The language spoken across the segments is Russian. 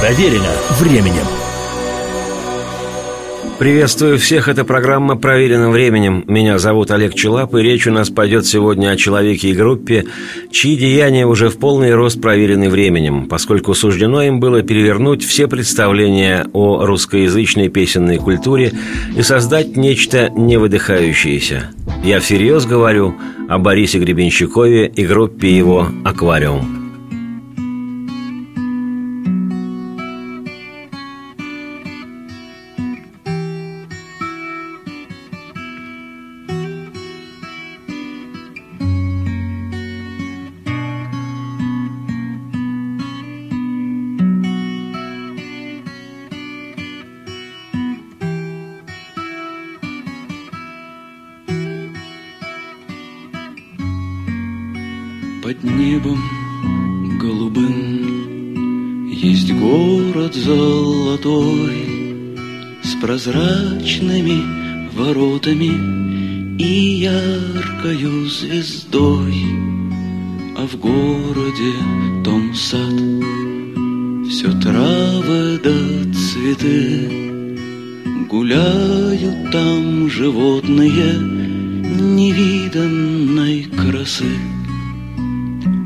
Проверено временем. Приветствую всех, это программа «Проверенным временем». Меня зовут Олег Челап, и речь у нас пойдет сегодня о человеке и группе, чьи деяния уже в полный рост проверены временем, поскольку суждено им было перевернуть все представления о русскоязычной песенной культуре и создать нечто невыдыхающееся. Я всерьез говорю о Борисе Гребенщикове и группе его «Аквариум». Под небом голубым. Есть город золотой С прозрачными воротами И яркою звездой. А в городе том сад Все травы да цветы. Гуляют там животные Невиданной красы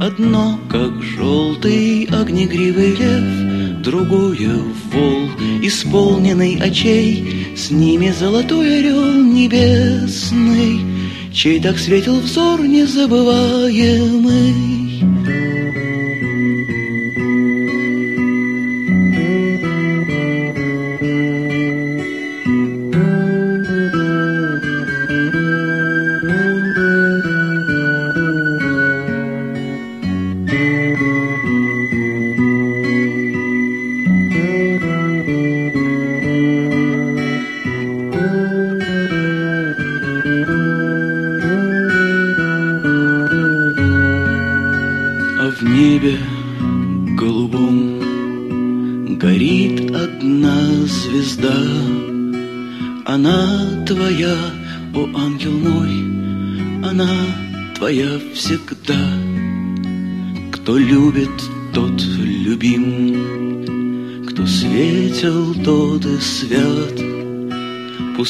Одно, как желтый огнегривый лев, Другое — вол, исполненный очей, С ними золотой орел небесный, Чей так светил взор незабываемый.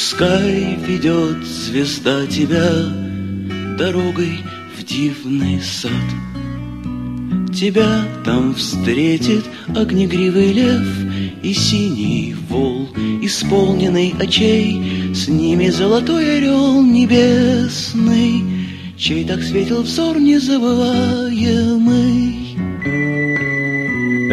Пускай ведет звезда тебя дорогой в дивный сад. Тебя там встретит огнегривый лев И синий вол, исполненный очей С ними золотой орел небесный Чей так светил взор незабываемый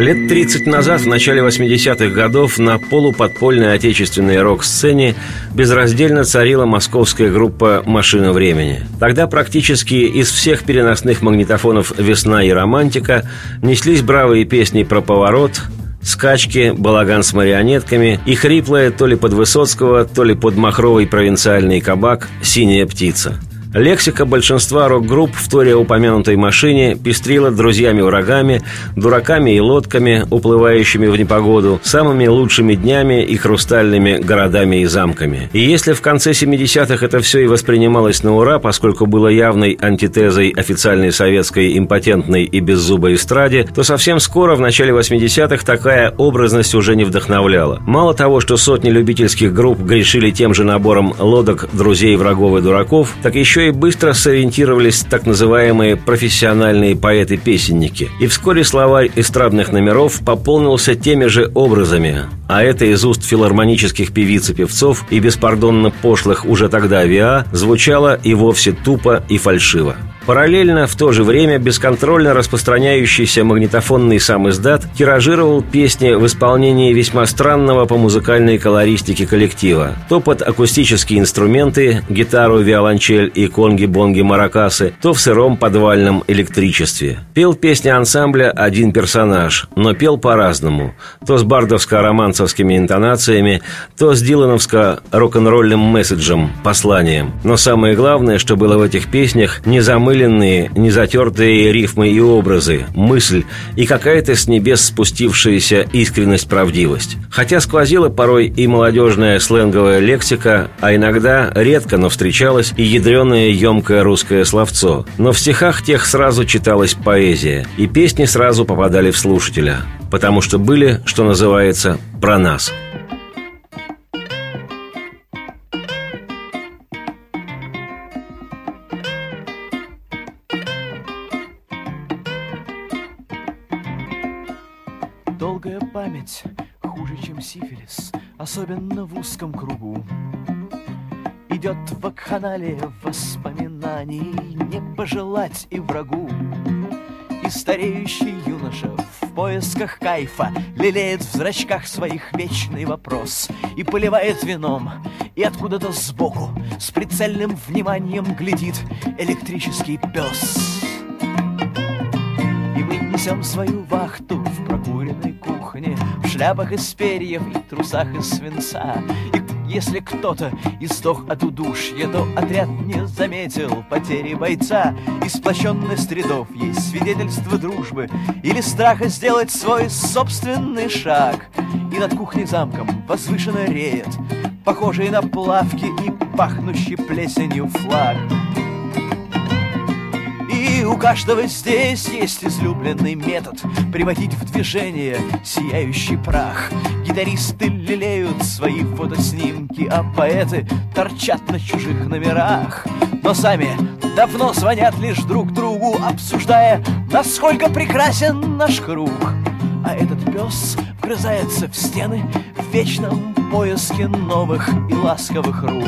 Лет 30 назад, в начале 80-х годов, на полуподпольной отечественной рок-сцене безраздельно царила московская группа «Машина времени». Тогда практически из всех переносных магнитофонов «Весна» и «Романтика» неслись бравые песни про поворот, скачки, балаган с марионетками и хриплая то ли под Высоцкого, то ли под махровый провинциальный кабак «Синяя птица». Лексика большинства рок-групп в торе упомянутой машине пестрила друзьями-врагами, дураками и лодками, уплывающими в непогоду, самыми лучшими днями и хрустальными городами и замками. И если в конце 70-х это все и воспринималось на ура, поскольку было явной антитезой официальной советской импотентной и беззубой эстраде, то совсем скоро, в начале 80-х, такая образность уже не вдохновляла. Мало того, что сотни любительских групп грешили тем же набором лодок, друзей, врагов и дураков, так еще и быстро сориентировались так называемые профессиональные поэты-песенники. И вскоре словарь эстрадных номеров пополнился теми же образами, а это из уст филармонических певиц и певцов и беспардонно пошлых уже тогда ВИА звучало и вовсе тупо и фальшиво. Параллельно, в то же время, бесконтрольно распространяющийся магнитофонный сам издат тиражировал песни в исполнении весьма странного по музыкальной колористике коллектива. То под акустические инструменты, гитару, виолончель и конги-бонги-маракасы, то в сыром подвальном электричестве. Пел песни ансамбля один персонаж, но пел по-разному. То с бардовско-романцевскими интонациями, то с дилановско-рок-н-ролльным месседжем, посланием. Но самое главное, что было в этих песнях, незамыленные, незатертые рифмы и образы, мысль и какая-то с небес спустившаяся искренность, правдивость. Хотя сквозила порой и молодежная сленговая лексика, а иногда редко, но встречалось и ядреное емкое русское словцо. Но в стихах тех сразу читалась поэзия, и песни сразу попадали в слушателя, потому что были, что называется, про нас – Долгая память хуже, чем сифилис, особенно в узком кругу. Идет в вакханалия воспоминаний, не пожелать и врагу. И стареющий юноша в поисках кайфа Лелеет в зрачках своих вечный вопрос И поливает вином, и откуда-то сбоку С прицельным вниманием глядит электрический пес. И мы несем свою вахту в прокуренной кухне В шляпах из перьев и трусах из свинца И если кто-то издох от удушья, то отряд не заметил потери бойца. И сплощенность рядов есть свидетельство дружбы или страха сделать свой собственный шаг. И над кухней замком возвышенно реет, похожий на плавки и пахнущий плесенью флаг. И у каждого здесь есть излюбленный метод Приводить в движение сияющий прах Гитаристы лелеют свои фотоснимки А поэты торчат на чужих номерах. Но сами давно звонят лишь друг другу Обсуждая, насколько прекрасен наш круг. А этот пес вгрызается в стены В вечном поиске новых и ласковых рук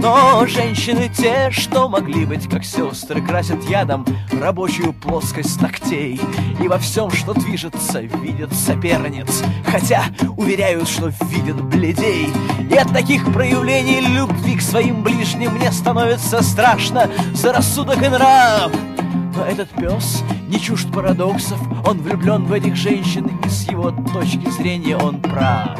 но женщины те, что могли быть как сестры, красят ядом рабочую плоскость ногтей. И во всем, что движется, видят соперниц, хотя уверяют, что видят бледей. И от таких проявлений любви к своим ближним мне становится страшно за рассудок и нрав. Но этот пес не чужд парадоксов, он влюблен в этих женщин, и с его точки зрения он прав.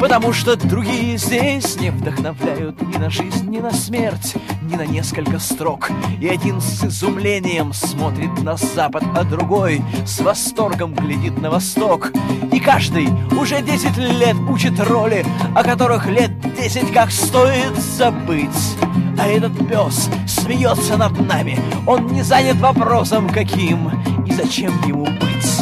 Потому что другие здесь не вдохновляют ни на жизнь, ни на смерть, ни на несколько строк. И один с изумлением смотрит на запад, а другой с восторгом глядит на восток. И каждый уже десять лет учит роли, о которых лет десять как стоит забыть. А этот пес смеется над нами, он не занят вопросом каким и зачем ему быть.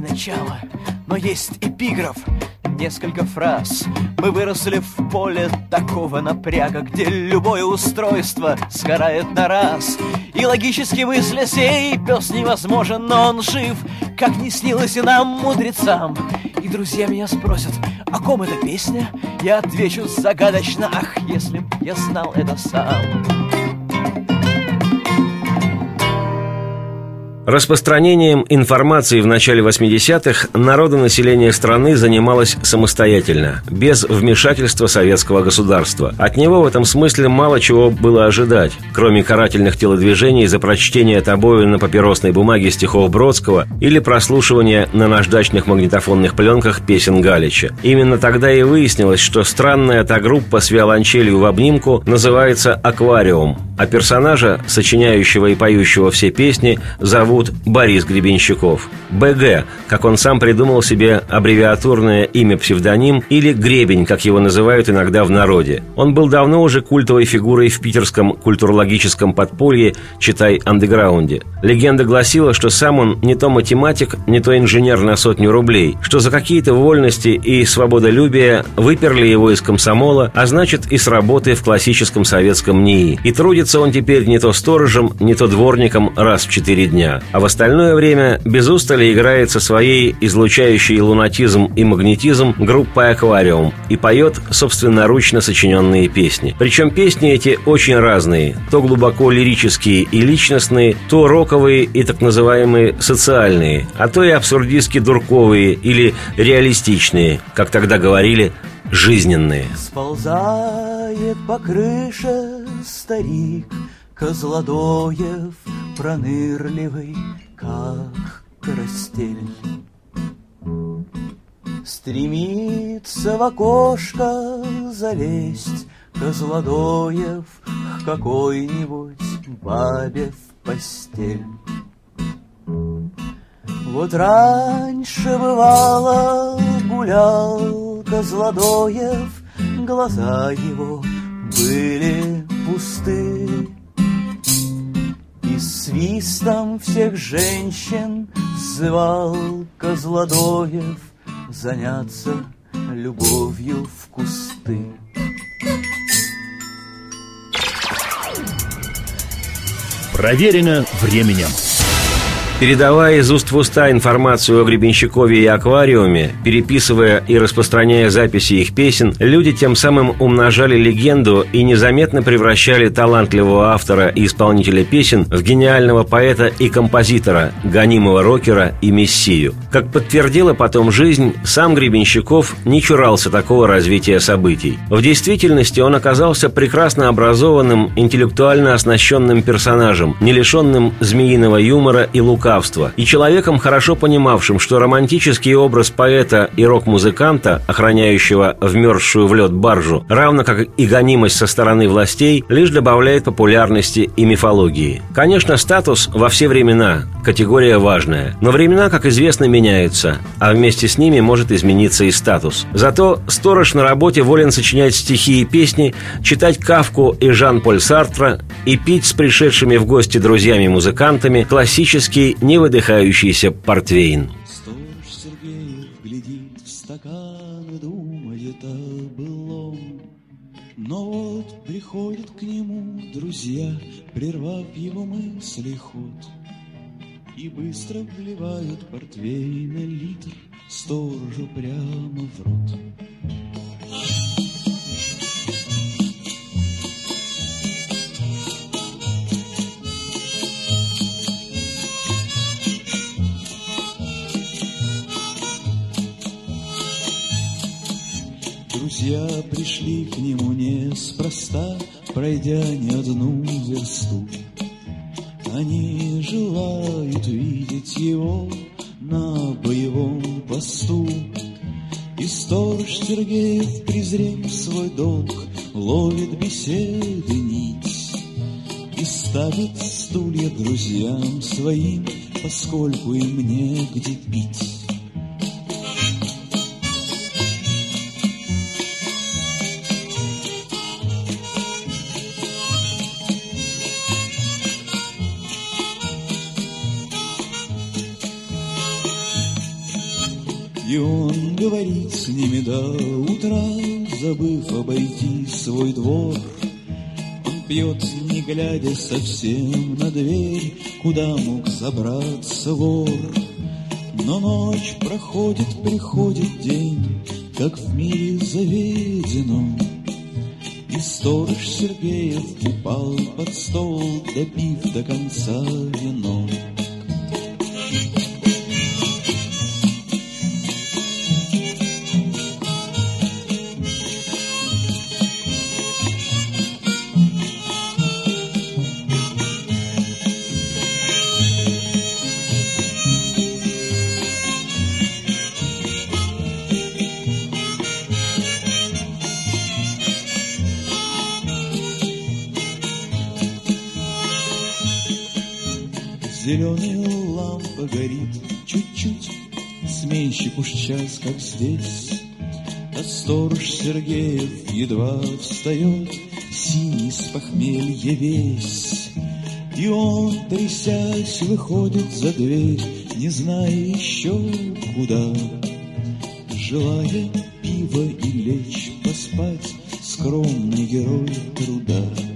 Начала, но есть эпиграф, несколько фраз. Мы выросли в поле такого напряга, где любое устройство сгорает на раз. И логически мысля сей пес невозможен, но он жив, как не снилось и нам, мудрецам. И друзья меня спросят, о ком эта песня? Я отвечу загадочно, ах, если б я знал это сам. Распространением информации в начале 80-х народонаселение страны занималось самостоятельно, без вмешательства советского государства. От него в этом смысле мало чего было ожидать, кроме карательных телодвижений за прочтение тобою на папиросной бумаге стихов Бродского или прослушивания на наждачных магнитофонных пленках песен Галича. Именно тогда и выяснилось, что странная та группа с виолончелью в обнимку называется «Аквариум», а персонажа, сочиняющего и поющего все песни, зовут Борис Гребенщиков. БГ, как он сам придумал себе аббревиатурное имя-псевдоним или Гребень, как его называют иногда в народе. Он был давно уже культовой фигурой в питерском культурологическом подполье, читай, андеграунде. Легенда гласила, что сам он не то математик, не то инженер на сотню рублей, что за какие-то вольности и свободолюбие выперли его из комсомола, а значит и с работы в классическом советском НИИ, и трудится Числится он теперь не то сторожем, не то дворником раз в четыре дня, а в остальное время без устали играет со своей излучающей лунатизм и магнетизм группой «Аквариум» и поет собственноручно сочиненные песни. Причем песни эти очень разные, то глубоко лирические и личностные, то роковые и так называемые социальные, а то и абсурдистски дурковые или реалистичные, как тогда говорили, жизненные. Сползает по крыше старик Козлодоев пронырливый, как карастель. Стремится в окошко залезть Козлодоев к какой-нибудь бабе в постель. Вот раньше бывало гулял Козлодоев, Глаза его были пусты. И свистом всех женщин звал Козлодоев Заняться любовью в кусты. Проверено временем. Передавая из уст в уста информацию о Гребенщикове и аквариуме, переписывая и распространяя записи их песен, люди тем самым умножали легенду и незаметно превращали талантливого автора и исполнителя песен в гениального поэта и композитора, гонимого рокера и мессию. Как подтвердила потом жизнь, сам Гребенщиков не чурался такого развития событий. В действительности он оказался прекрасно образованным, интеллектуально оснащенным персонажем, не лишенным змеиного юмора и лука лукавства, и человеком, хорошо понимавшим, что романтический образ поэта и рок-музыканта, охраняющего вмерзшую в лед баржу, равно как и гонимость со стороны властей, лишь добавляет популярности и мифологии. Конечно, статус во все времена – категория важная, но времена, как известно, меняются, а вместе с ними может измениться и статус. Зато сторож на работе волен сочинять стихи и песни, читать Кавку и Жан-Поль Сартра и пить с пришедшими в гости друзьями-музыкантами классический не выдыхающийся портвейн. Но вот приходят к нему друзья, прервав его мысли ход. И быстро вливают портвейна литр сторожу прямо в рот. Пришли к нему неспроста, Пройдя не одну версту. Они желают видеть его на боевом посту. И сторож Сергеев, презрев свой долг, Ловит беседы нить И ставит стулья друзьям своим, Поскольку им негде пить. И он говорит с ними до утра, Забыв обойти свой двор. Он пьет, не глядя совсем на дверь, Куда мог забраться вор. Но ночь проходит, приходит день, Как в мире заведено. И сторож Сергеев упал под стол, Допив до конца вино. Зеленая лампа горит чуть-чуть, Сменщик уж час, как здесь, А сторож Сергеев едва встает, Синий с похмелья весь. И он, трясясь, выходит за дверь, Не зная еще куда, Желая пива и лечь поспать, Скромный герой труда.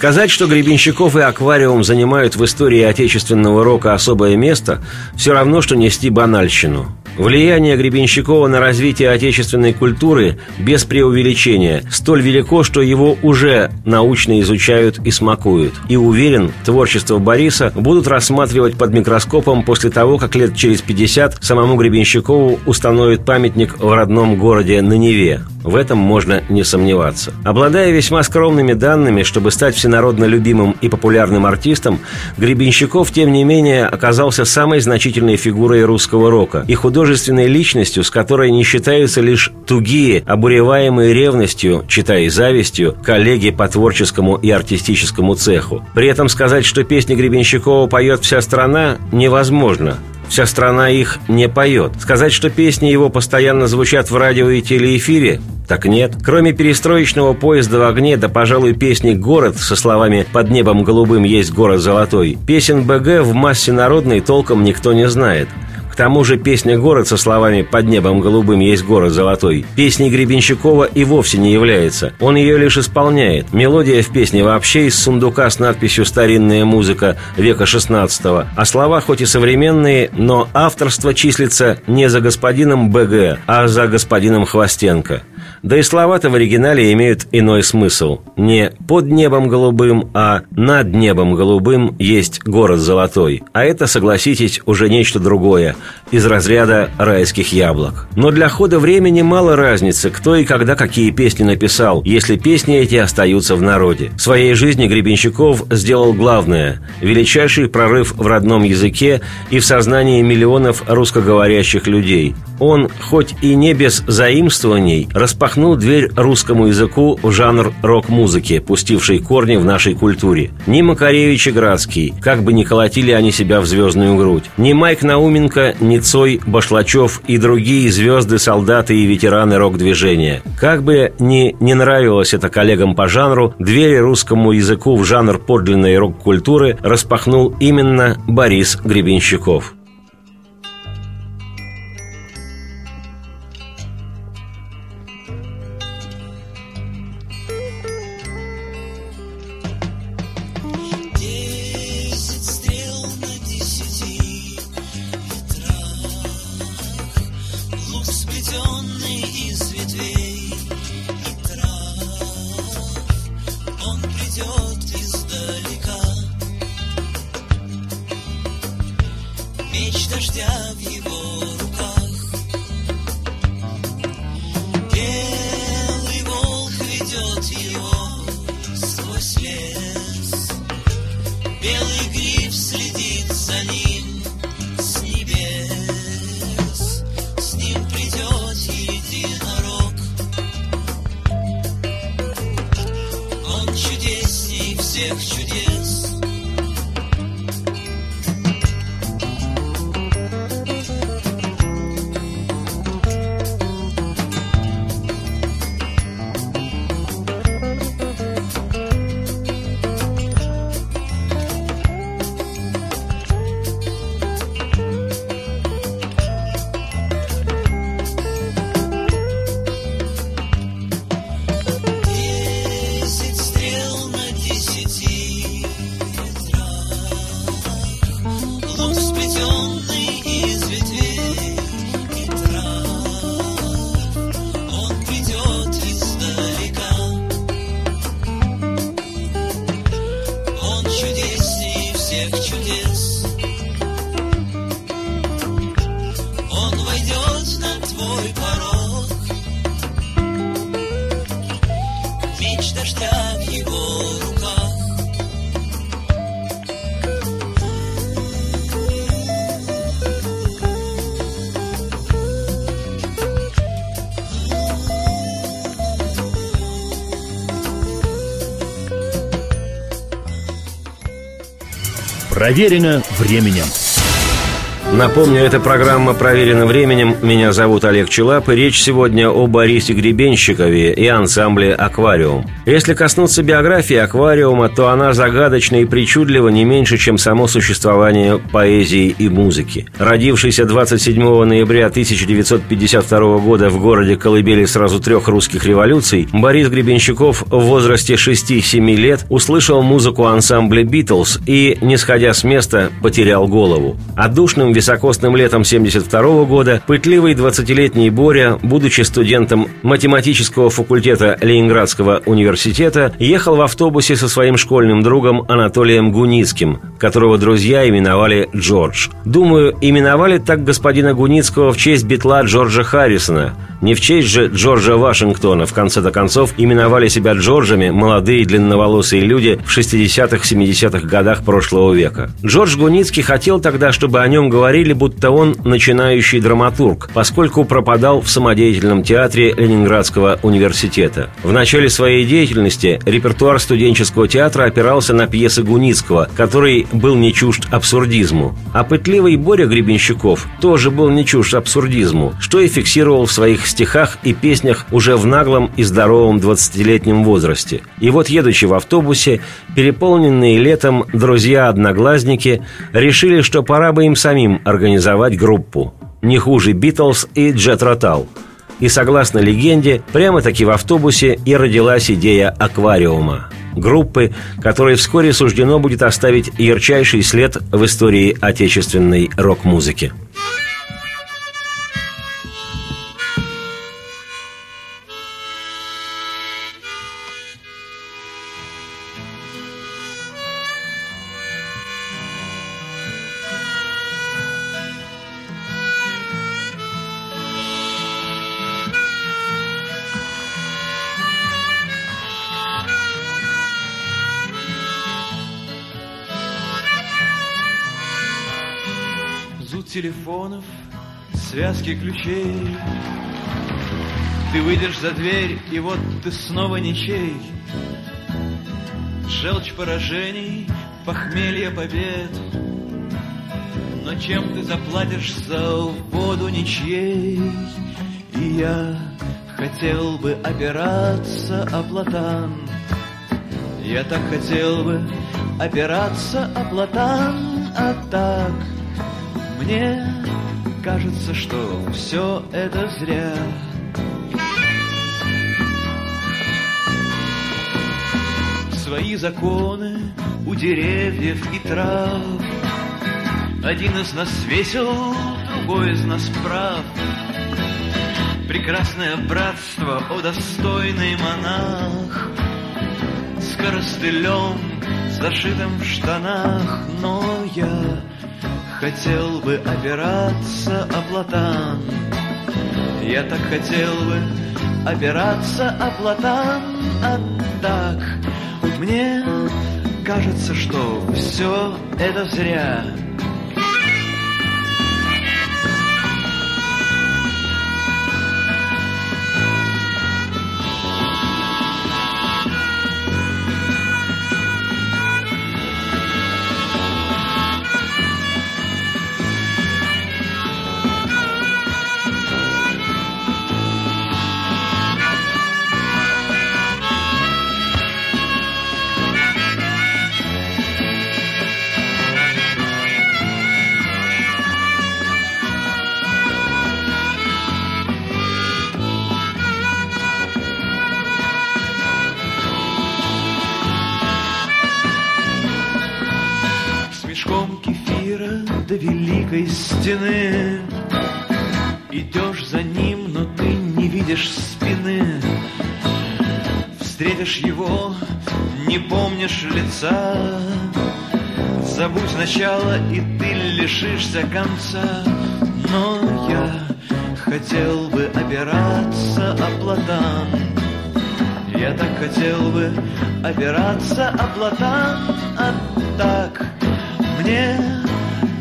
Сказать, что Гребенщиков и Аквариум занимают в истории отечественного рока особое место, все равно, что нести банальщину. Влияние Гребенщикова на развитие отечественной культуры без преувеличения столь велико, что его уже научно изучают и смакуют. И уверен, творчество Бориса будут рассматривать под микроскопом после того, как лет через 50 самому Гребенщикову установят памятник в родном городе на Неве. В этом можно не сомневаться. Обладая весьма скромными данными, чтобы стать всенародно любимым и популярным артистом, Гребенщиков, тем не менее, оказался самой значительной фигурой русского рока и художественной личностью, с которой не считаются лишь тугие, обуреваемые ревностью, читая завистью, коллеги по творческому и артистическому цеху. При этом сказать, что песни Гребенщикова поет вся страна, невозможно. Вся страна их не поет. Сказать, что песни его постоянно звучат в радио и телеэфире, так нет. Кроме перестроечного поезда в огне, да, пожалуй, песни «Город» со словами «Под небом голубым есть город золотой», песен БГ в массе народной толком никто не знает – к тому же песня «Город» со словами «Под небом голубым есть город золотой» песней Гребенщикова и вовсе не является. Он ее лишь исполняет. Мелодия в песне вообще из сундука с надписью «Старинная музыка века XVI», а слова хоть и современные, но авторство числится не за господином БГ, а за господином Хвостенко. Да и слова-то в оригинале имеют иной смысл. Не «под небом голубым», а «над небом голубым есть город золотой». А это, согласитесь, уже нечто другое, из разряда райских яблок. Но для хода времени мало разницы, кто и когда какие песни написал, если песни эти остаются в народе. В своей жизни Гребенщиков сделал главное – величайший прорыв в родном языке и в сознании миллионов русскоговорящих людей. Он, хоть и не без заимствований, распахнул дверь русскому языку в жанр рок-музыки, пустивший корни в нашей культуре. Ни Макаревич и Градский, как бы ни колотили они себя в звездную грудь, ни Майк Науменко, ни Цой, Башлачев и другие звезды, солдаты и ветераны рок-движения. Как бы ни не нравилось это коллегам по жанру, двери русскому языку в жанр подлинной рок-культуры распахнул именно Борис Гребенщиков. Проверено временем. Напомню, эта программа проверена временем. Меня зовут Олег Челап, и речь сегодня о Борисе Гребенщикове и ансамбле «Аквариум». Если коснуться биографии «Аквариума», то она загадочна и причудлива не меньше, чем само существование поэзии и музыки. Родившийся 27 ноября 1952 года в городе Колыбели сразу трех русских революций, Борис Гребенщиков в возрасте 6-7 лет услышал музыку ансамбля «Битлз» и, не сходя с места, потерял голову. Отдушным високосным летом 72 года пытливый 20-летний Боря, будучи студентом математического факультета Ленинградского университета, ехал в автобусе со своим школьным другом Анатолием Гуницким, которого друзья именовали Джордж. Думаю, именовали так господина Гуницкого в честь битла Джорджа Харрисона, не в честь же Джорджа Вашингтона, в конце-то концов, именовали себя Джорджами молодые длинноволосые люди в 60-70-х годах прошлого века. Джордж Гуницкий хотел тогда, чтобы о нем говорили будто он начинающий драматург, поскольку пропадал в самодеятельном театре Ленинградского университета. В начале своей деятельности репертуар студенческого театра опирался на пьесы Гуницкого, который был не чужд абсурдизму. А пытливый Боря Гребенщиков тоже был не чужд абсурдизму, что и фиксировал в своих стихах и песнях уже в наглом и здоровом 20-летнем возрасте. И вот, едучи в автобусе, переполненные летом друзья-одноглазники решили, что пора бы им самим организовать группу. Не хуже «Битлз» и «Джет Ротал». И согласно легенде, прямо-таки в автобусе и родилась идея аквариума. Группы, которой вскоре суждено будет оставить ярчайший след в истории отечественной рок-музыки. Телефонов, связки ключей. Ты выйдешь за дверь, и вот ты снова ничей. Желчь поражений, похмелье побед. Но чем ты заплатишь за воду ничьей? И я хотел бы опираться о платан. Я так хотел бы опираться о платан, а так мне кажется, что все это зря. Свои законы у деревьев и трав. Один из нас весел, другой из нас прав. Прекрасное братство, о достойный монах, С коростылем, зашитым в штанах, но я хотел бы опираться о платан. Я так хотел бы опираться о платан, а так мне кажется, что все это зря. Стены. Идешь за ним, но ты не видишь спины. Встретишь его, не помнишь лица. Забудь начало, и ты лишишься конца. Но я хотел бы опираться о платан. Я так хотел бы опираться о платан, а так мне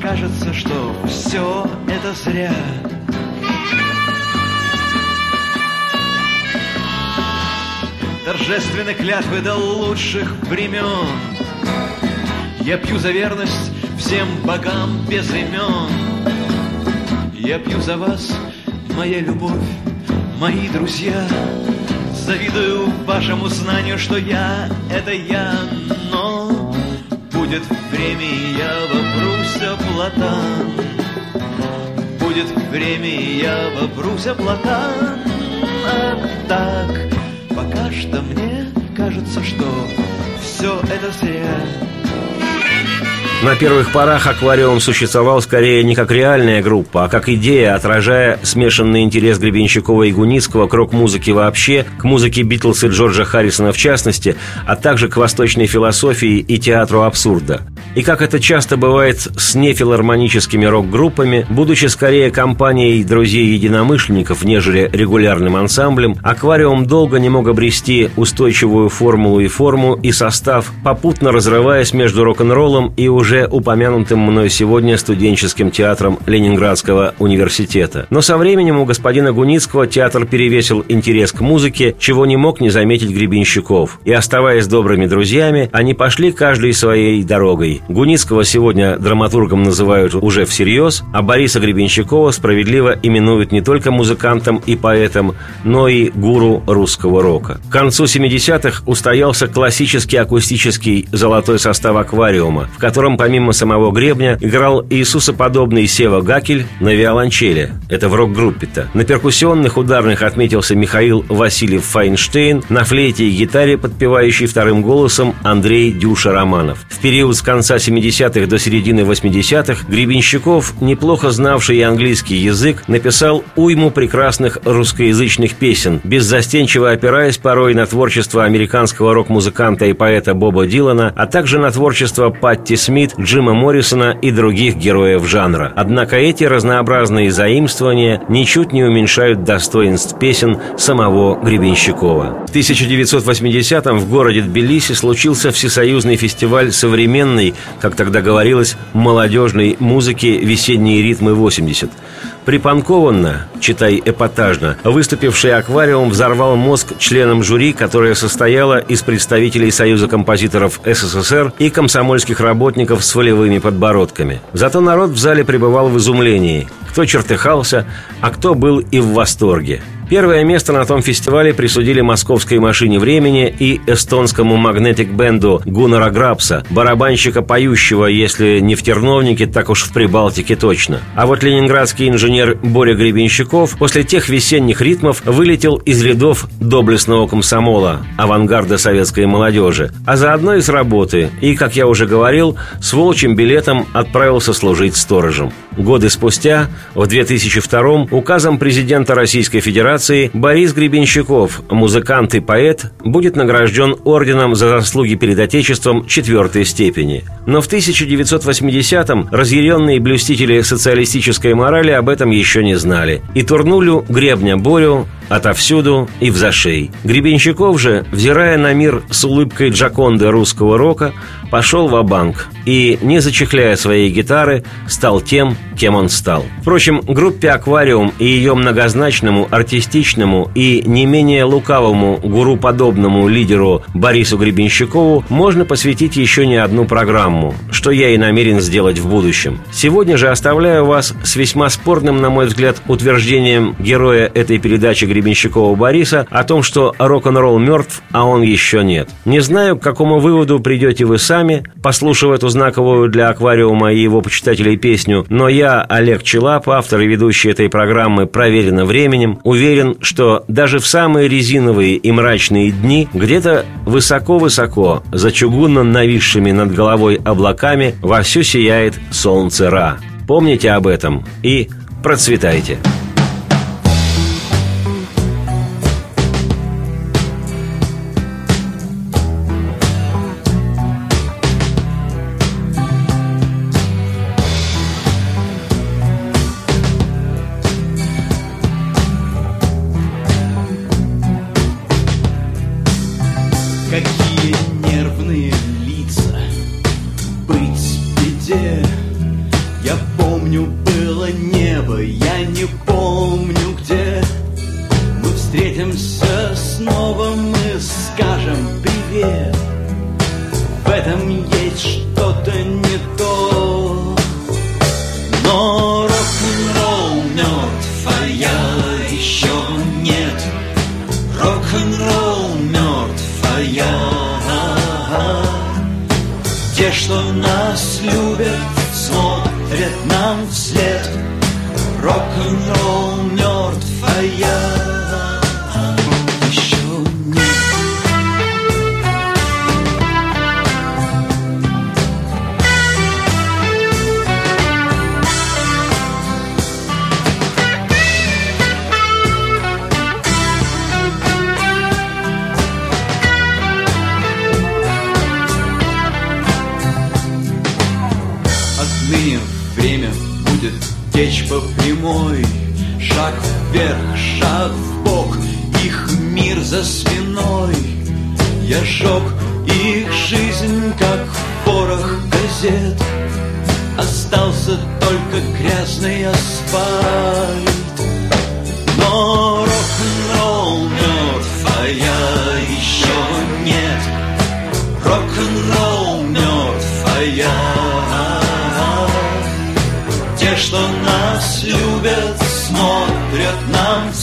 кажется, что все это зря. Торжественной клятвы до лучших времен Я пью за верность всем богам без имен Я пью за вас, моя любовь, мои друзья. Завидую вашему знанию, что я — это я, но будет время, и я вопрусь платан. Будет время, и я вопрусь платан. А так, пока что мне кажется, что все это зря. На первых порах аквариум существовал скорее не как реальная группа, а как идея, отражая смешанный интерес Гребенщикова и Гуницкого к рок-музыке вообще, к музыке Битлз и Джорджа Харрисона в частности, а также к восточной философии и театру абсурда. И как это часто бывает с нефилармоническими рок-группами, будучи скорее компанией друзей-единомышленников, нежели регулярным ансамблем, аквариум долго не мог обрести устойчивую формулу и форму и состав, попутно разрываясь между рок-н-роллом и уже упомянутым мной сегодня студенческим театром Ленинградского университета. Но со временем у господина Гуницкого театр перевесил интерес к музыке, чего не мог не заметить Гребенщиков. И оставаясь добрыми друзьями, они пошли каждой своей дорогой. Гуницкого сегодня драматургом называют уже всерьез, а Бориса Гребенщикова справедливо именуют не только музыкантом и поэтом, но и гуру русского рока. К концу 70-х устоялся классический акустический золотой состав аквариума, в котором помимо самого Гребня, играл Иисусоподобный Сева Гакель на виолончели. Это в рок-группе-то. На перкуссионных ударных отметился Михаил Васильев Файнштейн, на флейте и гитаре, подпевающий вторым голосом Андрей Дюша Романов. В период с конца 70-х до середины 80-х Гребенщиков, неплохо знавший английский язык, написал уйму прекрасных русскоязычных песен, беззастенчиво опираясь порой на творчество американского рок-музыканта и поэта Боба Дилана, а также на творчество Патти Смит, Джима Моррисона и других героев жанра. Однако эти разнообразные заимствования ничуть не уменьшают достоинств песен самого Гребенщикова. В 1980-м в городе Тбилиси случился всесоюзный фестиваль современной, как тогда говорилось, молодежной музыки «Весенние ритмы 80». Припанкованно, читай эпатажно, выступивший аквариум взорвал мозг членам жюри, которое состояло из представителей Союза композиторов СССР и комсомольских работников с волевыми подбородками. Зато народ в зале пребывал в изумлении. Кто чертыхался, а кто был и в восторге. Первое место на том фестивале присудили московской машине времени и эстонскому магнетик-бенду Гуннера Грабса, барабанщика поющего, если не в Терновнике, так уж в Прибалтике точно. А вот ленинградский инженер Боря Гребенщиков после тех весенних ритмов вылетел из рядов доблестного комсомола, авангарда советской молодежи, а заодно и с работы, и, как я уже говорил, с волчьим билетом отправился служить сторожем. Годы спустя, в 2002 указом президента Российской Федерации Борис Гребенщиков, музыкант и поэт, будет награжден орденом за заслуги перед Отечеством четвертой степени. Но в 1980-м разъяренные блюстители социалистической морали об этом еще не знали. И турнулю гребня Борю отовсюду и в зашей. Гребенщиков же, взирая на мир с улыбкой Джаконды русского рока, пошел в банк и, не зачехляя своей гитары, стал тем, кем он стал. Впрочем, группе «Аквариум» и ее многозначному, артистичному и не менее лукавому гуру-подобному лидеру Борису Гребенщикову можно посвятить еще не одну программу, что я и намерен сделать в будущем. Сегодня же оставляю вас с весьма спорным, на мой взгляд, утверждением героя этой передачи Гребенщикова Бориса о том, что рок-н-ролл мертв, а он еще нет. Не знаю, к какому выводу придете вы сами, послушав эту знаковую для аквариума и его почитателей песню, но я, Олег Челап, автор и ведущий этой программы «Проверено временем», уверен, что даже в самые резиновые и мрачные дни где-то высоко-высоко, за чугунно нависшими над головой облаками, вовсю сияет солнце Ра. Помните об этом и процветайте! встретимся снова, мы скажем привет. В этом есть что-то не то. Но рок-н-ролл мертв, а я еще нет. Рок-н-ролл мертв, а я. Те, что нас любят, смотрят нам вслед. Рок-н-ролл за спиной. Я жег их жизнь, как порох газет. Остался только грязный асфальт. Но рок-н-ролл мертв, а я еще нет. Рок-н-ролл мертв, а я Те, что нас любят, смотрят нам в